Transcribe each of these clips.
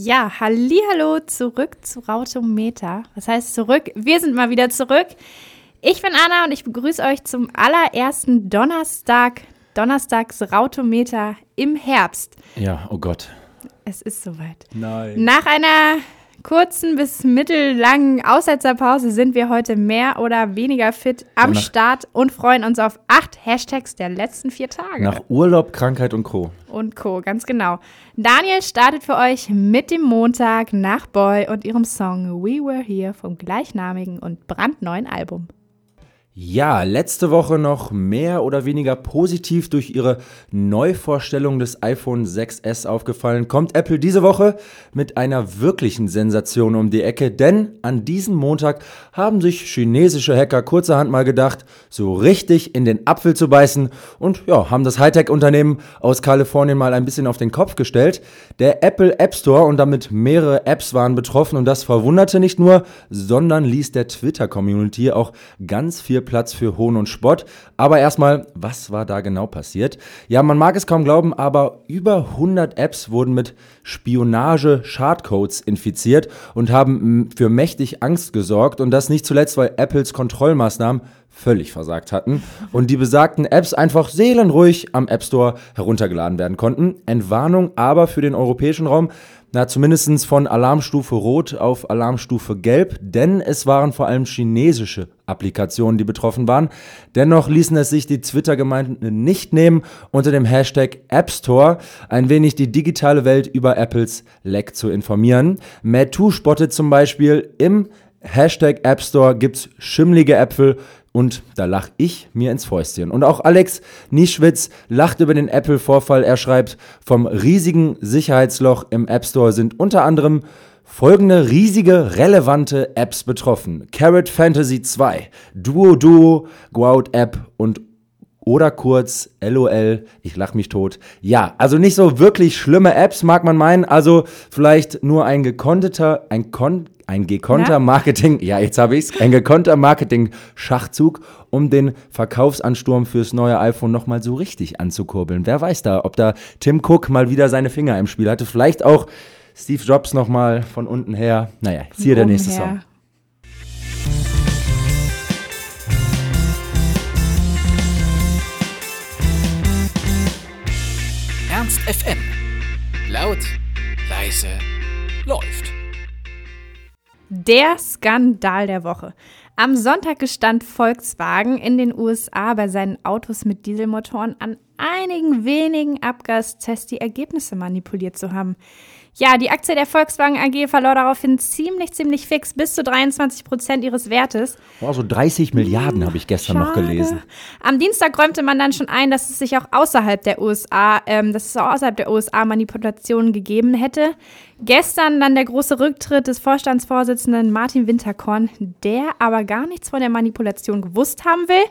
Ja, hallo zurück zu Rautometer. Was heißt zurück? Wir sind mal wieder zurück. Ich bin Anna und ich begrüße euch zum allerersten Donnerstag, Donnerstags Rautometer im Herbst. Ja, oh Gott. Es ist soweit. Nein. Nach einer kurzen bis mittellangen Aussetzerpause sind wir heute mehr oder weniger fit am nach- Start und freuen uns auf acht Hashtags der letzten vier Tage. Nach Urlaub, Krankheit und Co. und Co. Ganz genau. Daniel startet für euch mit dem Montag nach Boy und ihrem Song We Were Here vom gleichnamigen und brandneuen Album. Ja, letzte Woche noch mehr oder weniger positiv durch ihre Neuvorstellung des iPhone 6S aufgefallen, kommt Apple diese Woche mit einer wirklichen Sensation um die Ecke, denn an diesem Montag haben sich chinesische Hacker kurzerhand mal gedacht, so richtig in den Apfel zu beißen. Und ja, haben das Hightech-Unternehmen aus Kalifornien mal ein bisschen auf den Kopf gestellt. Der Apple App Store und damit mehrere Apps waren betroffen und das verwunderte nicht nur, sondern ließ der Twitter-Community auch ganz viel Platz für Hohn und Spott. Aber erstmal, was war da genau passiert? Ja, man mag es kaum glauben, aber über 100 Apps wurden mit Spionage-Schadcodes infiziert und haben für mächtig Angst gesorgt und das nicht zuletzt, weil Apples Kontrollmaßnahmen völlig versagt hatten und die besagten Apps einfach seelenruhig am App Store heruntergeladen werden konnten. Entwarnung aber für den europäischen Raum, na zumindest von Alarmstufe Rot auf Alarmstufe Gelb, denn es waren vor allem chinesische Applikationen, die betroffen waren. Dennoch ließen es sich die Twitter-Gemeinden nicht nehmen, unter dem Hashtag App Store ein wenig die digitale Welt über Apples Leck zu informieren. Metu spottet zum Beispiel im Hashtag App Store gibt's schimmlige Äpfel und da lach ich mir ins Fäustchen. Und auch Alex Nischwitz lacht über den Apple-Vorfall. Er schreibt, vom riesigen Sicherheitsloch im App Store sind unter anderem folgende riesige, relevante Apps betroffen. Carrot Fantasy 2, Duo Duo, Gout App und oder kurz LOL, ich lach mich tot. Ja, also nicht so wirklich schlimme Apps, mag man meinen. Also vielleicht nur ein gekonnter, ein kon ein gekonnter Ja. Marketing, ja, jetzt habe ich's, ein gekonnter Marketing-Schachzug, um den Verkaufsansturm fürs neue iPhone nochmal so richtig anzukurbeln. Wer weiß da, ob da Tim Cook mal wieder seine Finger im Spiel hatte. Vielleicht auch Steve Jobs nochmal von unten her. Naja, jetzt hier der nächste. Song. Ernst FM. Laut, leise, läuft. Der Skandal der Woche. Am Sonntag gestand Volkswagen in den USA bei seinen Autos mit Dieselmotoren an einigen wenigen Abgastests die Ergebnisse manipuliert zu haben. Ja, die Aktie der Volkswagen AG verlor daraufhin ziemlich, ziemlich fix bis zu 23 Prozent ihres Wertes. Oh, so 30 Milliarden habe ich gestern noch Schade. gelesen. Am Dienstag räumte man dann schon ein, dass es sich auch außerhalb der USA, ähm, dass es auch außerhalb der USA Manipulationen gegeben hätte. Gestern dann der große Rücktritt des Vorstandsvorsitzenden Martin Winterkorn, der aber gar nichts von der Manipulation gewusst haben will.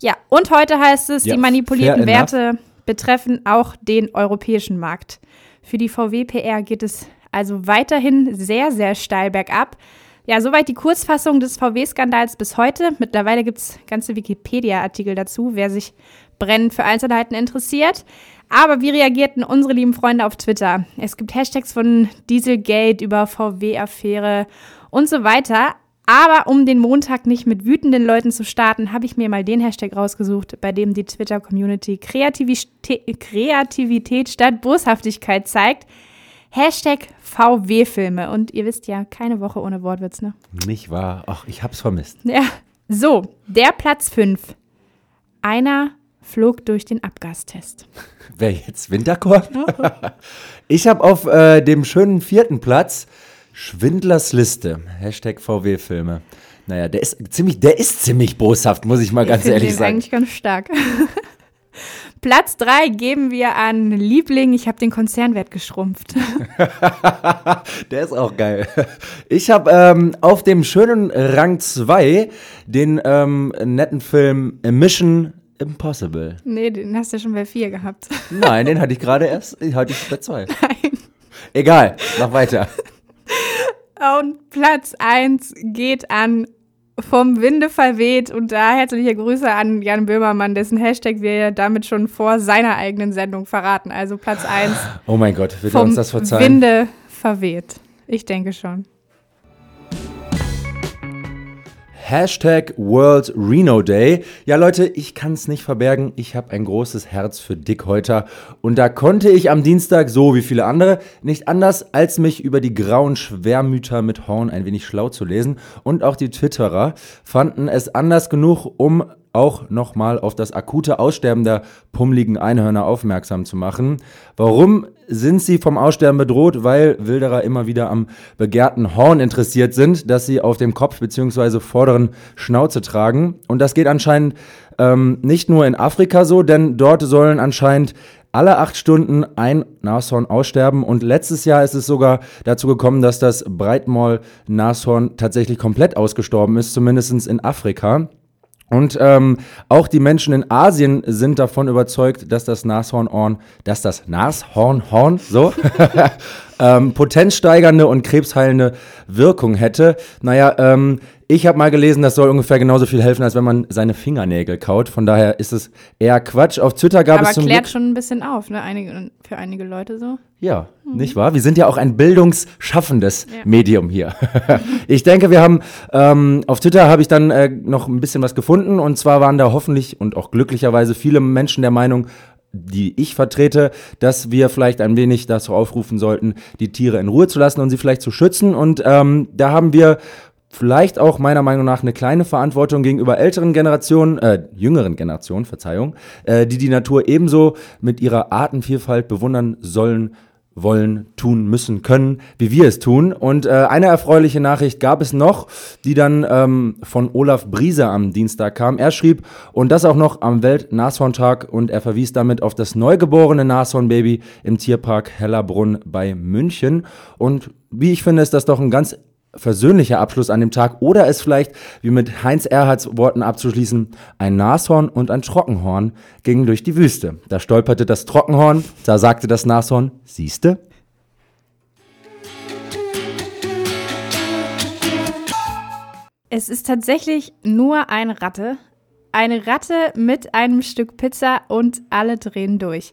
Ja, und heute heißt es, Ja, die manipulierten. Werte betreffen auch den europäischen Markt. Für die VW-PR geht es also weiterhin sehr, sehr steil bergab. Ja, soweit die Kurzfassung des VW-Skandals bis heute. Mittlerweile gibt es ganze Wikipedia-Artikel dazu, wer sich brennend für Einzelheiten interessiert. Aber wie reagierten unsere lieben Freunde auf Twitter? Es gibt Hashtags von Dieselgate über VW-Affäre und so weiter. Aber um den Montag nicht mit wütenden Leuten zu starten, habe ich mir mal den Hashtag rausgesucht, bei dem die Twitter-Community Kreativität, Kreativität statt Boshaftigkeit zeigt. Hashtag VW-Filme. Und ihr wisst ja, keine Woche ohne Wortwitz, ne? Nicht wahr? Ach, ich hab's vermisst. Ja. So, der Platz 5. Einer flog durch den Abgastest. Wer jetzt? Winterkorn? ich habe auf äh, dem schönen vierten Platz Schwindlers Liste. Hashtag VW-Filme. Naja, der ist ziemlich, der ist ziemlich boshaft, muss ich mal ganz ich finde ehrlich den sagen. eigentlich ganz stark. Platz 3 geben wir an Liebling. Ich habe den Konzernwert geschrumpft. Der ist auch geil. Ich habe ähm, auf dem schönen Rang 2 den ähm, netten Film Mission Impossible. nee, den hast du schon bei 4 gehabt. Nein, den hatte ich gerade erst, hatte ich bei 2. Nein. Egal, mach weiter. Und Platz 1 geht an vom Winde verweht. Und da herzliche Grüße an Jan Böhmermann, dessen Hashtag wir damit schon vor seiner eigenen Sendung verraten. Also Platz 1. Oh mein Gott, wird er vom uns das verzeihen? Winde verweht. Ich denke schon. Hashtag World Reno Day. Ja, Leute, ich kann es nicht verbergen. Ich habe ein großes Herz für Dickhäuter. Und da konnte ich am Dienstag, so wie viele andere, nicht anders, als mich über die grauen Schwermüter mit Horn ein wenig schlau zu lesen. Und auch die Twitterer fanden es anders genug, um auch nochmal auf das akute Aussterben der pummeligen Einhörner aufmerksam zu machen. Warum sind sie vom Aussterben bedroht? Weil Wilderer immer wieder am begehrten Horn interessiert sind, das sie auf dem Kopf bzw. vorderen Schnauze tragen. Und das geht anscheinend ähm, nicht nur in Afrika so, denn dort sollen anscheinend alle acht Stunden ein Nashorn aussterben. Und letztes Jahr ist es sogar dazu gekommen, dass das Breitmaul-Nashorn tatsächlich komplett ausgestorben ist, zumindest in Afrika. Und ähm, auch die Menschen in Asien sind davon überzeugt, dass das Nashornhorn, dass das Nashornhorn, so, ähm, potenzsteigernde und krebsheilende Wirkung hätte. Naja, ähm, ich habe mal gelesen, das soll ungefähr genauso viel helfen, als wenn man seine Fingernägel kaut. Von daher ist es eher Quatsch. Auf Twitter gab Aber es zum klärt Glück schon ein bisschen auf, ne? Einige, für einige Leute so. ja, nicht wahr? Wir sind ja auch ein bildungsschaffendes Ja. Medium hier. ich denke, wir haben ähm, auf Twitter habe ich dann äh, noch ein bisschen was gefunden und zwar waren da hoffentlich und auch glücklicherweise viele Menschen der Meinung, die ich vertrete, dass wir vielleicht ein wenig dazu aufrufen sollten, die Tiere in Ruhe zu lassen und sie vielleicht zu schützen. Und ähm, da haben wir vielleicht auch meiner Meinung nach eine kleine Verantwortung gegenüber älteren Generationen, äh, jüngeren Generationen, Verzeihung, äh, die die Natur ebenso mit ihrer Artenvielfalt bewundern sollen, wollen, tun, müssen, können, wie wir es tun. Und äh, eine erfreuliche Nachricht gab es noch, die dann ähm, von Olaf Briese am Dienstag kam. Er schrieb, und das auch noch am Welt-Nashorntag, und er verwies damit auf das neugeborene Nashornbaby im Tierpark Hellerbrunn bei München. Und wie ich finde, ist das doch ein ganz versöhnlicher Abschluss an dem Tag oder es vielleicht, wie mit Heinz Erhards Worten abzuschließen, ein Nashorn und ein Trockenhorn gingen durch die Wüste. Da stolperte das Trockenhorn, da sagte das Nashorn, siehste? Es ist tatsächlich nur eine Ratte. Eine Ratte mit einem Stück Pizza und alle drehen durch.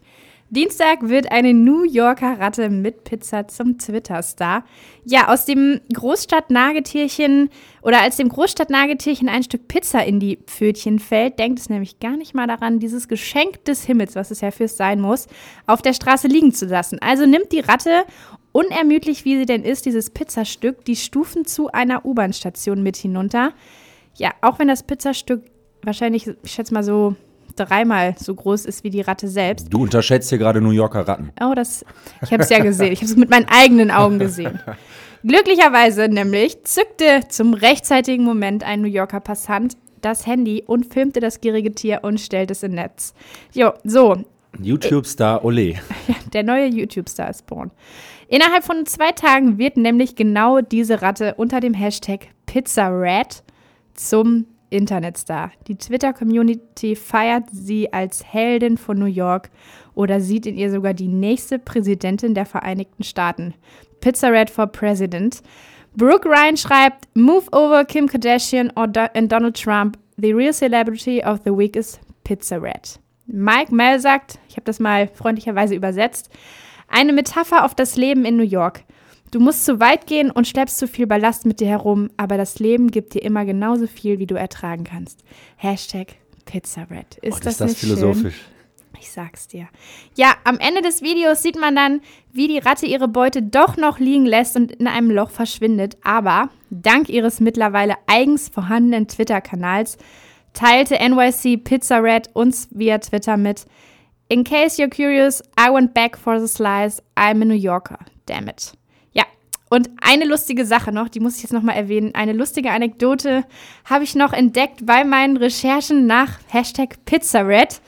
Dienstag wird eine New Yorker Ratte mit Pizza zum Twitter-Star. Ja, aus dem Großstadtnagetierchen oder als dem Großstadtnagetierchen ein Stück Pizza in die Pfötchen fällt, denkt es nämlich gar nicht mal daran, dieses Geschenk des Himmels, was es ja fürs sein muss, auf der Straße liegen zu lassen. Also nimmt die Ratte unermüdlich wie sie denn ist, dieses Pizzastück die Stufen zu einer U-Bahn-Station mit hinunter. Ja, auch wenn das Pizzastück wahrscheinlich, ich schätze mal so dreimal so groß ist wie die Ratte selbst. Du unterschätzt hier gerade New Yorker Ratten. Oh, das, ich habe es ja gesehen. Ich habe es mit meinen eigenen Augen gesehen. Glücklicherweise nämlich zückte zum rechtzeitigen Moment ein New Yorker Passant das Handy und filmte das gierige Tier und stellte es in Netz. Jo, so, YouTube-Star Ole. der neue YouTube-Star ist born. Innerhalb von zwei Tagen wird nämlich genau diese Ratte unter dem Hashtag PizzaRat zum Internetstar. Die Twitter-Community feiert sie als Heldin von New York oder sieht in ihr sogar die nächste Präsidentin der Vereinigten Staaten. PizzaRat for President. Brooke Ryan schreibt, Move over Kim Kardashian or Do and Donald Trump. The real celebrity of the week is PizzaRat. Mike Mel sagt, ich habe das mal freundlicherweise übersetzt, eine Metapher auf das Leben in New York. Du musst zu weit gehen und schleppst zu viel Ballast mit dir herum, aber das Leben gibt dir immer genauso viel, wie du ertragen kannst. Hashtag PizzaRat. Ist Oh, das, ist das nicht philosophisch. Schön? Ich sag's dir. Ja, am Ende des Videos sieht man dann, wie die Ratte ihre Beute doch noch liegen lässt und in einem Loch verschwindet. Aber dank ihres mittlerweile eigens vorhandenen Twitter-Kanals teilte NYC Pizza Rat uns via Twitter mit. In case you're curious, I went back for the slice. I'm a New Yorker. Damn it. Und eine lustige Sache noch, die muss ich jetzt nochmal erwähnen. Eine lustige Anekdote habe ich noch entdeckt bei meinen Recherchen nach Hashtag PizzaRed.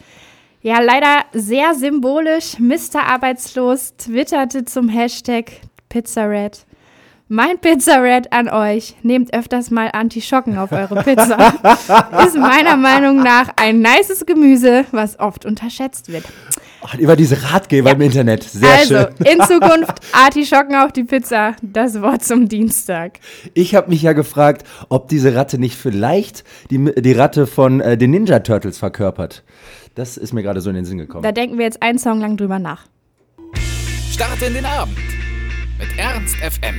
Ja, leider sehr symbolisch. Mr. Arbeitslos twitterte zum Hashtag PizzaRed. Mein Pizzared an euch. Nehmt öfters mal Antischocken auf eure Pizza. Ist meiner Meinung nach ein nices Gemüse, was oft unterschätzt wird. Oh, über diese Ratgeber Ja. im Internet. Sehr also, schön. in Zukunft Artischocken auf die Pizza. Das Wort zum Dienstag. Ich habe mich ja gefragt, ob diese Ratte nicht vielleicht die, die Ratte von äh, den Ninja Turtles verkörpert. Das ist mir gerade so in den Sinn gekommen. Da denken wir jetzt einen Song lang drüber nach. Starte in den Abend mit Ernst FM.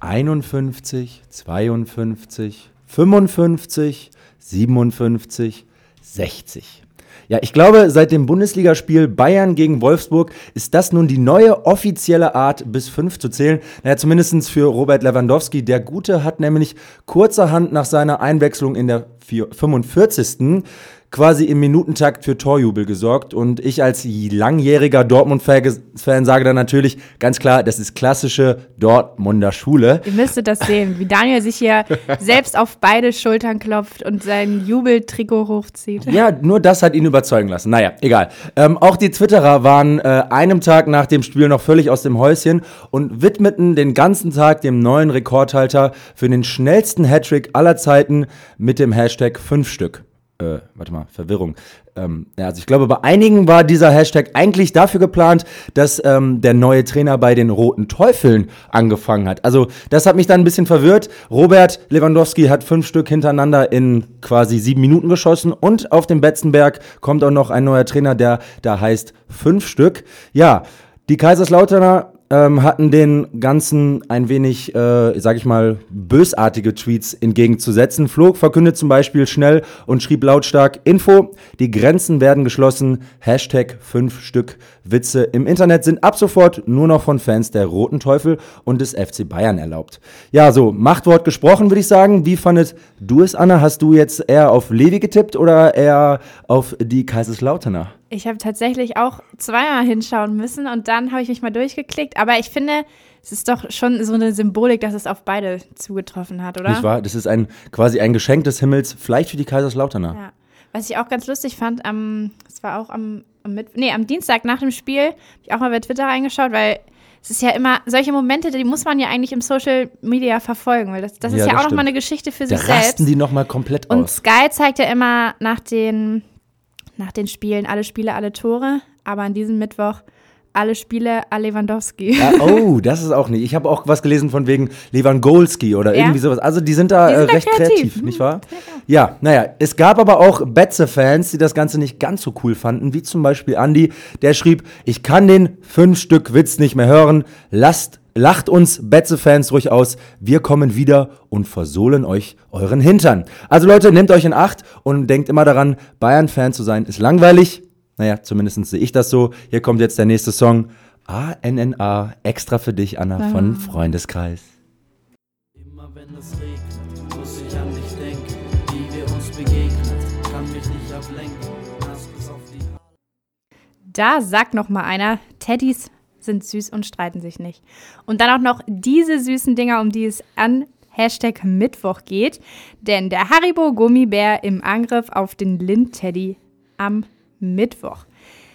51, 52, 55, 57, 60. Ja, ich glaube, seit dem Bundesligaspiel Bayern gegen Wolfsburg ist das nun die neue offizielle Art, bis fünf zu zählen. Naja, zumindest für Robert Lewandowski. Der Gute hat nämlich kurzerhand nach seiner Einwechslung in der vier- 45 quasi im Minutentakt für Torjubel gesorgt. Und ich als langjähriger Dortmund-Fan sage dann natürlich ganz klar, das ist klassische Dortmunder Schule. Ihr müsstet das sehen, wie Daniel sich hier selbst auf beide Schultern klopft und sein Jubeltrikot hochzieht. Ja, nur das hat ihn überzeugen lassen. Naja, egal. Ähm, auch die Twitterer waren äh, einem Tag nach dem Spiel noch völlig aus dem Häuschen und widmeten den ganzen Tag dem neuen Rekordhalter für den schnellsten Hattrick aller Zeiten mit dem Hashtag 5 Stück. Äh, warte mal, Verwirrung. Ähm, ja, also ich glaube, bei einigen war dieser Hashtag eigentlich dafür geplant, dass ähm, der neue Trainer bei den Roten Teufeln angefangen hat. Also das hat mich dann ein bisschen verwirrt. Robert Lewandowski hat fünf Stück hintereinander in quasi sieben Minuten geschossen und auf dem Betzenberg kommt auch noch ein neuer Trainer, der da heißt fünf Stück. Ja, die Kaiserslauterner ähm, hatten den Ganzen ein wenig, äh, sag ich mal, bösartige Tweets entgegenzusetzen. Flo verkündet zum Beispiel schnell und schrieb lautstark Info, die Grenzen werden geschlossen, Hashtag 5 Stück Witze im Internet sind ab sofort nur noch von Fans der Roten Teufel und des FC Bayern erlaubt. Ja, so, Machtwort gesprochen, würde ich sagen. Wie fandet du es, Anna? Hast du jetzt eher auf Levi getippt oder eher auf die Kaiserslauterner? Ich habe tatsächlich auch zweimal hinschauen müssen und dann habe ich mich mal durchgeklickt. Aber ich finde, es ist doch schon so eine Symbolik, dass es auf beide zugetroffen hat, oder? Nicht wahr? Das ist ein quasi ein Geschenk des Himmels, vielleicht für die Kaiserslauterner. Ja. Was ich auch ganz lustig fand, am, es war auch am, am, Mitt nee, am Dienstag nach dem Spiel, habe ich auch mal bei Twitter reingeschaut, weil es ist ja immer, solche Momente, die muss man ja eigentlich im Social Media verfolgen, weil das, das ist Ja, ja, das auch nochmal eine Geschichte für Da sich selbst. rasten die nochmal komplett Und aus. Sky zeigt ja immer nach den, nach den Spielen alle Spiele, alle Tore, aber an diesem Mittwoch alle Spiele, alle Lewandowski. Ja, oh, das ist auch nicht. Ich habe auch was gelesen von wegen Lewandowski oder Ja. irgendwie sowas. Also die sind da, Die sind äh, recht kreativ. kreativ, nicht wahr? Ja, naja, es gab aber auch Betze-Fans, die das Ganze nicht ganz so cool fanden, wie zum Beispiel Andy, der schrieb, ich kann den fünf Stück Witz nicht mehr hören, lasst Lacht uns Betze-Fans ruhig aus. Wir kommen wieder und versohlen euch euren Hintern. Also Leute, nehmt euch in Acht und denkt immer daran, Bayern-Fan zu sein ist langweilig. Naja, zumindest sehe ich das so. Hier kommt jetzt der nächste Song. ANNA, extra für dich, Anna, von Freundeskreis. Immer wenn es regnet, muss ich an dich denken. Wie wir uns begegnet, kann mich nicht ablenken. Die. Da sagt noch mal einer, Teddys sind süß und streiten sich nicht. Und dann auch noch diese süßen Dinger, um die es an Hashtag Mittwoch geht. Denn der Haribo Gummibär im Angriff auf den Lind-Teddy am Mittwoch.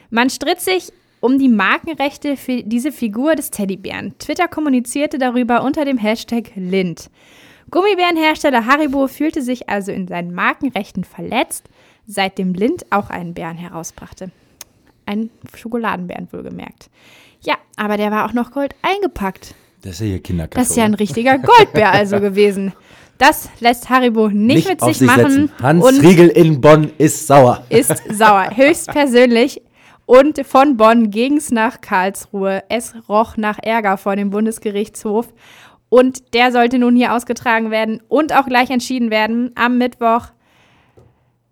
Man stritt sich um die Markenrechte für diese Figur des Teddybären. Twitter kommunizierte darüber unter dem Hashtag Lind. Gummibärenhersteller Haribo fühlte sich also in seinen Markenrechten verletzt, seitdem Lind auch einen Bären herausbrachte. Ein Schokoladenbären wohlgemerkt. Ja, aber der war auch noch Gold eingepackt. Das ist ja hier Kinderkaffee. Das ist ja ein richtiger Goldbär also gewesen. Das lässt Haribo nicht, mit auf sich machen setzen. Hans Riegel in Bonn ist sauer. ist sauer, höchstpersönlich. Und von Bonn ging es nach Karlsruhe. Es roch nach Ärger vor dem Bundesgerichtshof. Und der sollte nun hier ausgetragen werden und auch gleich entschieden werden am Mittwoch.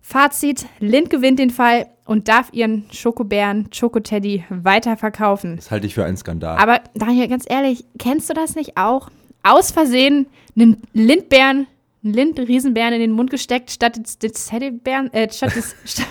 Fazit: Lind gewinnt den Fall und darf ihren Schokobären, Schokoteddy, weiterverkaufen. Das halte ich für einen Skandal. Aber Daniel, ganz ehrlich, kennst du das nicht auch? Aus Versehen einen Lindbären, einen Lind-Riesenbären in den Mund gesteckt, statt des, des Teddybären, äh, statt des, statt,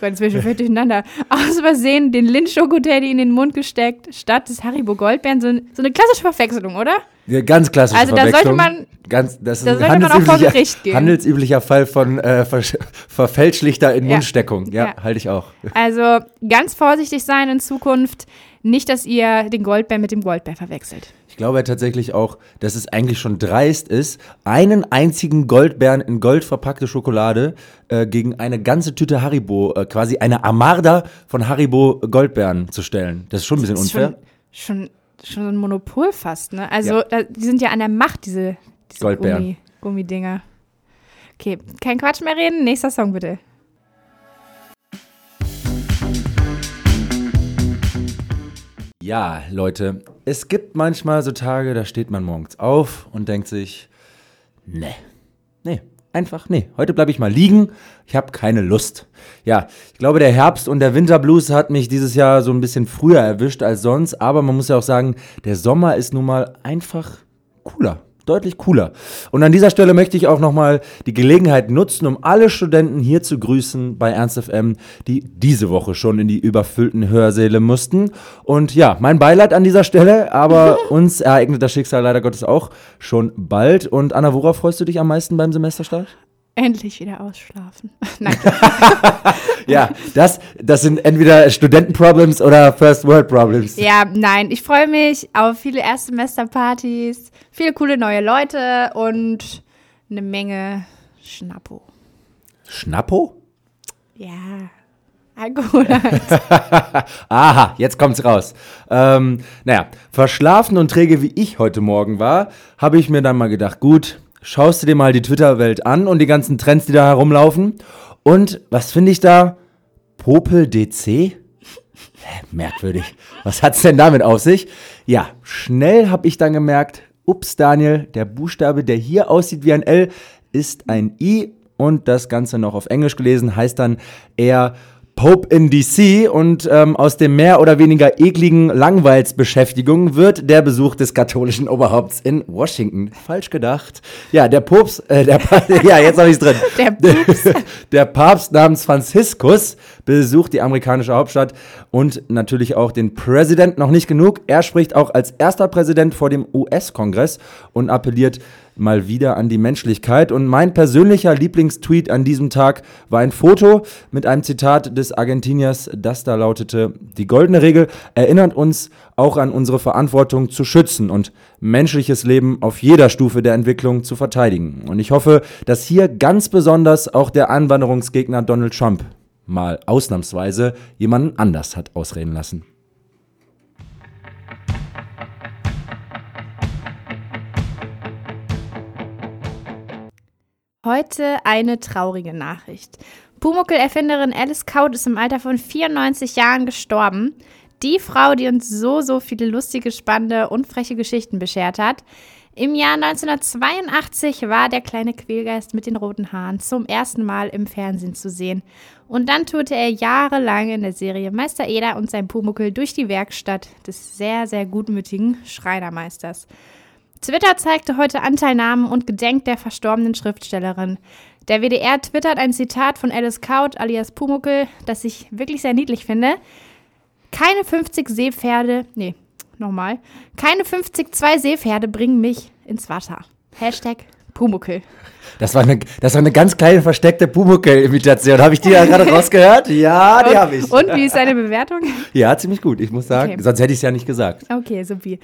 Gott, jetzt bin ich schon völlig durcheinander. Aus Versehen den Lind-Schokoteddy in den Mund gesteckt, statt des Haribo Goldbären. So, so eine klassische Verwechslung, oder? Ja, ganz klassische Also da sollte Verwechslung. man- ganz, das ist da ein sollte man auch vor handelsüblicher- Gericht gehen. Handelsüblicher Fall von äh, ver verfälschlichter in Ja. Mundsteckung. Ja, Ja. halte ich auch. Also ganz vorsichtig sein in Zukunft. Nicht, dass ihr den Goldbär mit dem Goldbär verwechselt. Ich glaube ja tatsächlich auch, dass es eigentlich schon dreist ist, einen einzigen Goldbeeren in Gold verpackte Schokolade äh, gegen eine ganze Tüte Haribo, äh, quasi eine Armada von Haribo Goldbeeren zu stellen. Das ist schon ein bisschen unfair. Schon, schon, schon so ein Monopol fast, ne? Also, Ja. da, die sind ja an der Macht, diese, diese Goldbeeren. Gummi, Gummidinger. Okay, kein Quatsch mehr reden. Nächster Song bitte. Ja, Leute, es gibt manchmal so Tage, da steht man morgens auf und denkt sich, nee, nee, einfach nee. Heute bleibe ich mal liegen, ich habe keine Lust. Ja, ich glaube, der Herbst und der Winterblues hat mich dieses Jahr so ein bisschen früher erwischt als sonst, aber man muss ja auch sagen, der Sommer ist nun mal einfach cooler. Deutlich cooler. Und an dieser Stelle möchte ich auch nochmal die Gelegenheit nutzen, um alle Studenten hier zu grüßen bei Ernst FM, die diese Woche schon in die überfüllten Hörsäle mussten. Und ja, mein Beileid an dieser Stelle, aber uns ereignet das Schicksal leider Gottes auch schon bald. Und Anna, worauf freust du dich am meisten beim Semesterstart? Endlich wieder ausschlafen. Nein, Ja, das, das sind entweder Studentenproblems oder First World Problems. ja, nein. Ich freue mich auf viele Erstsemesterpartys, viele coole neue Leute und eine Menge Schnappo. Schnappo? Ja, Alkohol halt. Aha, jetzt kommt's raus. Ähm, naja, verschlafen und träge wie ich heute Morgen war, habe ich mir dann mal gedacht, gut, schaust du dir mal die Twitter-Welt an und die ganzen Trends, die da herumlaufen. Und was finde ich da? Popel DC? Merkwürdig. Was hat's denn damit auf sich? Ja, schnell habe ich dann gemerkt, ups, Daniel, der Buchstabe, der hier aussieht wie ein L, ist ein I und das Ganze noch auf Englisch gelesen heißt dann eher Pope in DC und ähm, aus dem mehr oder weniger ekligen Langweilsbeschäftigung wird der Besuch des katholischen Oberhaupts in Washington. Falsch gedacht. Ja, der Popst, äh, der, Pa- ja, jetzt habe ich's drin. Der Pups. Der Papst namens Franziskus besucht die amerikanische Hauptstadt und natürlich auch den Präsident noch nicht genug. Er spricht auch als erster Präsident vor dem US-Kongress und appelliert mal wieder an die Menschlichkeit. Und mein persönlicher Lieblingstweet an diesem Tag war ein Foto mit einem Zitat des Argentiniers, das da lautete, die goldene Regel erinnert uns auch an unsere Verantwortung zu schützen und menschliches Leben auf jeder Stufe der Entwicklung zu verteidigen. Und ich hoffe, dass hier ganz besonders auch der Anwanderungsgegner Donald Trump mal ausnahmsweise jemanden anders hat ausreden lassen. Heute eine traurige Nachricht. Pumuckl-Erfinderin Alice Kaut ist im Alter von 94 Jahren gestorben. Die Frau, die uns so, so viele lustige, spannende und freche Geschichten beschert hat. Im Jahr 1982 war der kleine Quälgeist mit den roten Haaren zum ersten Mal im Fernsehen zu sehen. Und dann tourte er jahrelang in der Serie Meister Eder und sein Pumuckl durch die Werkstatt des sehr, sehr gutmütigen Schreinermeisters. Twitter zeigte heute Anteilnahmen und gedenkt der verstorbenen Schriftstellerin. Der WDR twittert ein Zitat von Alice Kaut alias Pumuckl, das ich wirklich sehr niedlich finde. Keine 50 Seepferde, nee, nochmal. Keine 50 zwei Seepferde bringen mich ins Wasser. Hashtag Pumuckl. Das war eine, das war eine ganz kleine versteckte Pumuckl-Imitation. Habe ich die ja gerade rausgehört? Ja, die habe ich. Und wie ist deine Bewertung? Ja, ziemlich gut, ich muss sagen. Okay. Sonst hätte ich es ja nicht gesagt. Okay, supi.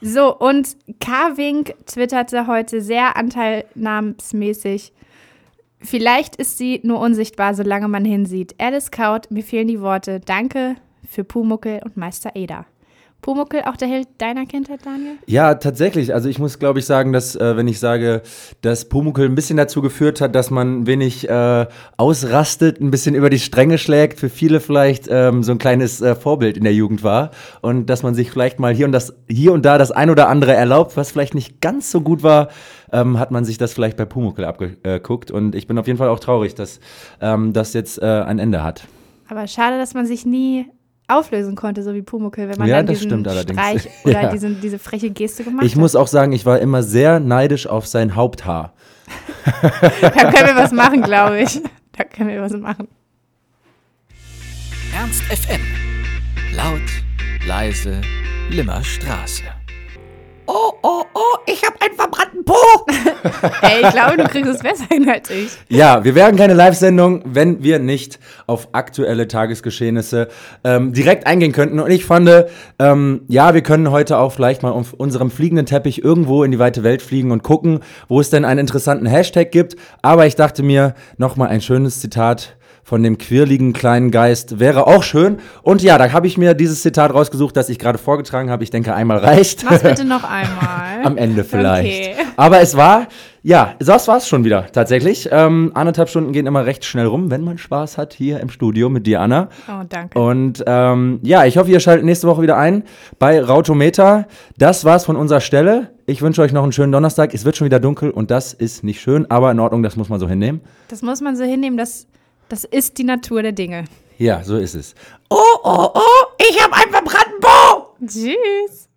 So, und Carving twitterte heute sehr anteilnahmsmäßig. Vielleicht ist sie nur unsichtbar, solange man hinsieht. Alice Kaut, mir fehlen die Worte. Danke für Pumuckel und Meister Eder. Pumuckel auch der Held deiner Kindheit, Daniel? Ja, tatsächlich. Also ich muss, glaube ich, sagen, dass äh, wenn ich sage, dass Pumuckl ein bisschen dazu geführt hat, dass man wenig äh, ausrastet, ein bisschen über die Stränge schlägt, für viele vielleicht ähm, so ein kleines äh, Vorbild in der Jugend war und dass man sich vielleicht mal hier und das hier und da das ein oder andere erlaubt, was vielleicht nicht ganz so gut war, ähm, hat man sich das vielleicht bei Pumuckl abgeguckt und ich bin auf jeden Fall auch traurig, dass ähm, das jetzt äh, ein Ende hat. Aber schade, dass man sich nie auflösen konnte, so wie Pumuckel, wenn man Ja, dann das diesen stimmt allerdings. Streich oder Ja. diesen, diese freche Geste gemacht Ich muss auch sagen, ich war immer sehr neidisch auf sein Haupthaar. hat. Da können wir was machen, glaube ich. Da können wir was machen. Ernst FM. Laut, leise, Limmer Straße. Oh, oh, oh, ich habe einen verbrannten Po! Ey, ich glaube, du kriegst es besser hin als ich. Ja, wir wären keine Live-Sendung, wenn wir nicht auf aktuelle Tagesgeschehnisse ähm, direkt eingehen könnten. Und ich fand, ähm, ja, wir können heute auch vielleicht mal auf unserem fliegenden Teppich irgendwo in die weite Welt fliegen und gucken, wo es denn einen interessanten Hashtag gibt. Aber ich dachte mir, nochmal ein schönes Zitat von dem quirligen kleinen Geist wäre auch schön. Und ja, da habe ich mir dieses Zitat rausgesucht, das ich gerade vorgetragen habe. Ich denke, einmal reicht. Mach's bitte noch einmal. Am Ende vielleicht. Okay. Aber es war, ja, das war's schon wieder tatsächlich. Ähm, anderthalb Stunden gehen immer recht schnell rum, wenn man Spaß hat hier im Studio mit dir, Anna. Oh, danke. Und ähm, ja, ich hoffe, ihr schaltet nächste Woche wieder ein bei Rautometer. Das war's von unserer Stelle. Ich wünsche euch noch einen schönen Donnerstag. Es wird schon wieder dunkel und das ist nicht schön, aber in Ordnung, das muss man so hinnehmen. Das muss man so hinnehmen, das, das ist die Natur der Dinge. Ja, so ist es. Oh, oh, oh, ich habe einen verbrannten Po! Tschüss.